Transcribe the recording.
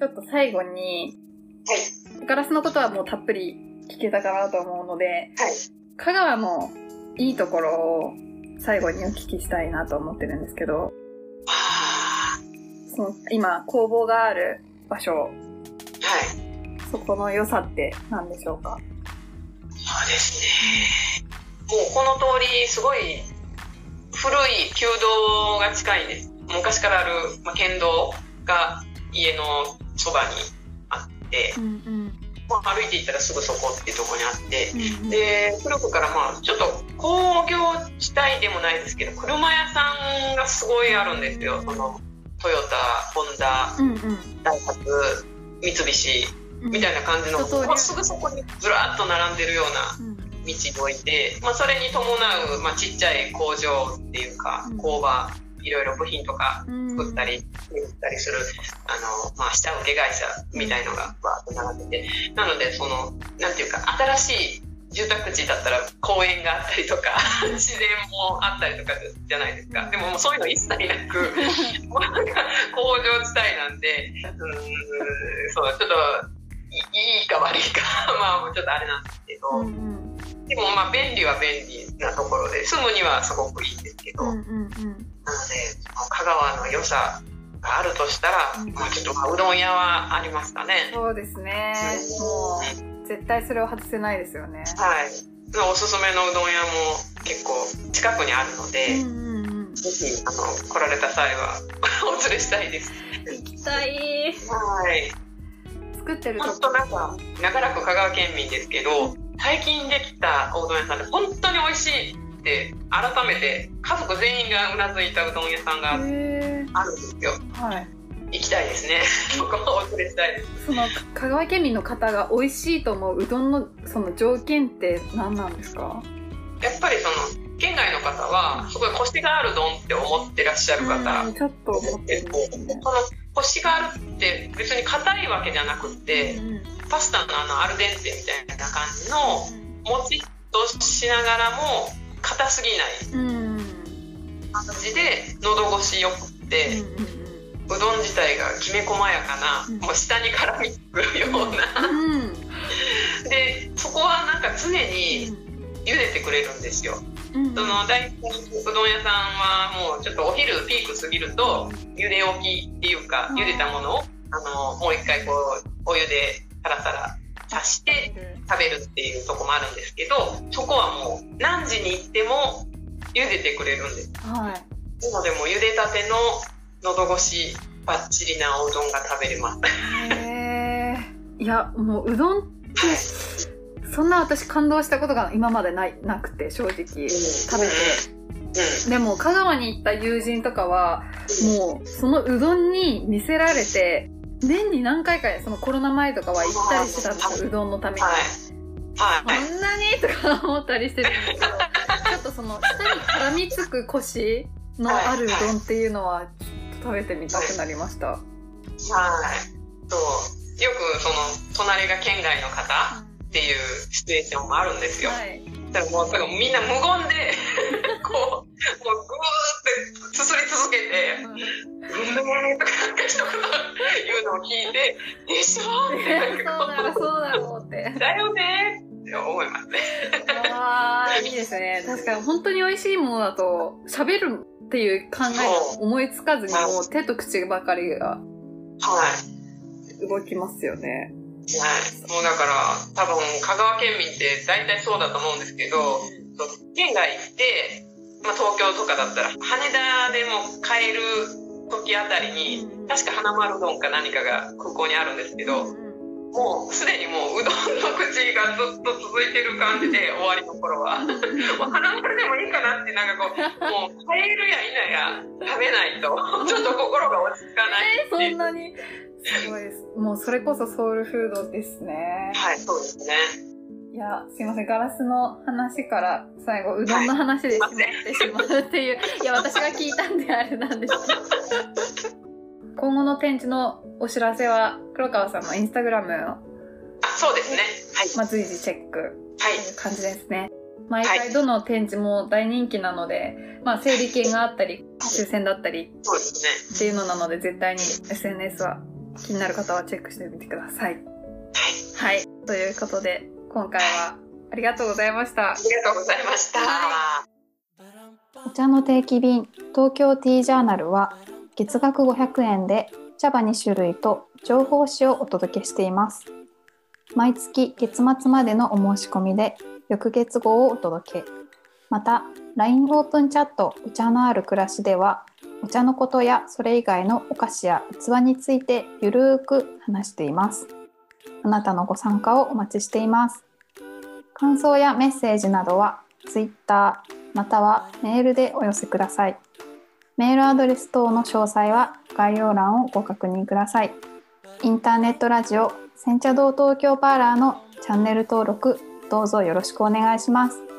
ちょっと最後に、はい。ガラスのことはもうたっぷり聞けたかなと思うので、はい。香川のいいところを最後にお聞きしたいなと思ってるんですけど、あその今工房がある場所、ーはい。そこの良さって何でしょうか？そうですね。もうこの通り、すごい古い旧道が近いんです。昔からある、まあ、県道が家のそばにあって、うんうん。まあ、歩いていったらすぐそこっていうところにあって、うんうんで、古くからまあ、ちょっと工業地帯でもないですけど、車屋さんがすごいあるんですよ。その、トヨタ、ホンダ、うんうんダイハツ、三菱、うん。みたいな感じの、一通りもうすぐそこにずらっと並んでるようなうん道に置いて、まあ、それに伴う、まあ、ちっちゃい工場っていうかうん工場いろいろ部品とかうん。作ったり売ったりするあの、まあ、下請け会社みたいのがバーッと並んでて。なのでそのなんていうか新しい住宅地だったら公園があったりとか 自然もあったりとかじゃないですか。でももうそういうの一切なくもう なんか工場地帯なんでうーんそうちょっといいいか悪いか まあちょっとあれなんですけど。うんうん。でもまあ便利は便利なところで住むにはすごくいいんですけど、うんうんうんなので香川の良さがあるとしたら、うんまあちょっとまあうどん屋はありますかね。そうですね。もう、絶対それを外せないですよね。はい。おすすめのうどん屋も結構近くにあるので、うんあの来られた際は お連れしたいです。行きたい。はい。作ってると本当なんか長らく香川県民ですけど、最近できたおうどん屋さんで本当に美味しいって改めて家族全員がうなずいたうどん屋さんがへあるんですよ。ーはい。行きたいですね。そこをお連れしたいです。その香川県民の方が美味しいと思ううどんのその条件って何なんですか？やっぱりその県外の方はすごいコシがある丼って思ってらっしゃる方うんちょっと思ってるね。そのコシがあるって別に硬いわけじゃなくってうんパスタのあのアルデンテみたいな感じのもちっとしながらも硬すぎない。感じで喉越しよくって、うんうどん自体がきめ細やかな、うん。もう下に絡みつくような、うん。でそこはなんか常に茹でてくれるんですよ。うんその大体うどん屋さんはもうちょっとお昼ピーク過ぎると茹で置きっていうかうん。茹でたものをあのもう一回こうお湯でサラサラさして食べるっていうとこもあるんですけどそこはもう何時に行っても茹でてくれるんです。はい。なのでもう茹でたての喉越しバッチリなおうどんが食べれます。へー。いやもううどんってそんな私感動したことが今までないなくて正直食べて。うん。でも香川に行った友人とかはもうそのうどんに見せられて年に何回かそのコロナ前とかは行ったりしてたんですようどんのために、はい。はいこんなにとか思ったりしてるんですけどちょっとその下に絡みつくコシのあるうどんっていうのはちょっと食べてみたくなりました、はい。そう。よくその隣が県外の方っていうシチュエーションもあるんですよ、はい。だからもうみんな無言で こうもうグーすすり続けて「うんね」とかなんか一言言うのを聞いて「でしょ?」ってそうなんかこだろそうだろうって「だよね」って思いますねああいいですね確かに本当に美味しいものだと喋るっていう考えが思いつかずにもう手と口ばかりがはい動きますよねはい、もうだから多分香川県民って大体そうだと思うんですけど県外行って、まあ、東京とかだったら羽田でも買える時あたりに確か花丸うどんか何かが空港にあるんですけどもうすでにもううどんの口がずっと続いてる感じで終わりの頃は。もう花丸でもいいかなってなんかこうもう買えるや否や食べないと ちょっと心が落ち着かないえー、っていう。そんなに。すごいです。もうそれこそソウルフードですね。はいそうですねいやすいませんガラスの話から最後うどんの話でしまってしまうっていう、い、や私が聞いたんであれなんですけど。今後の展示のお知らせは黒川さんのインスタグラムを、あそうですね。はい。まあ、随時チェック。はい。という感じですね。毎回どの展示も大人気なので、まあ、整理券があったり抽選だったりそうですね。っていうのなので絶対に SNS は気になる方はチェックしてみてください。はい。はい。ということで、今回はありがとうございましたあ。りがとうございました。はお茶の定期便東京ティージャーナルは月額500円で茶葉2種類と情報誌をお届けしています。毎月月末までのお申し込みで翌月号をお届け。また LINE オープンチャットお茶のある暮らしではお茶のことやそれ以外のお菓子や器についてゆるーく話しています。あなたのご参加をお待ちしています。感想やメッセージなどは Twitter またはメールでお寄せください。メールアドレス等の詳細は概要欄をご確認ください。インターネットラジオ煎茶堂東京パーラーのチャンネル登録どうぞよろしくお願いします。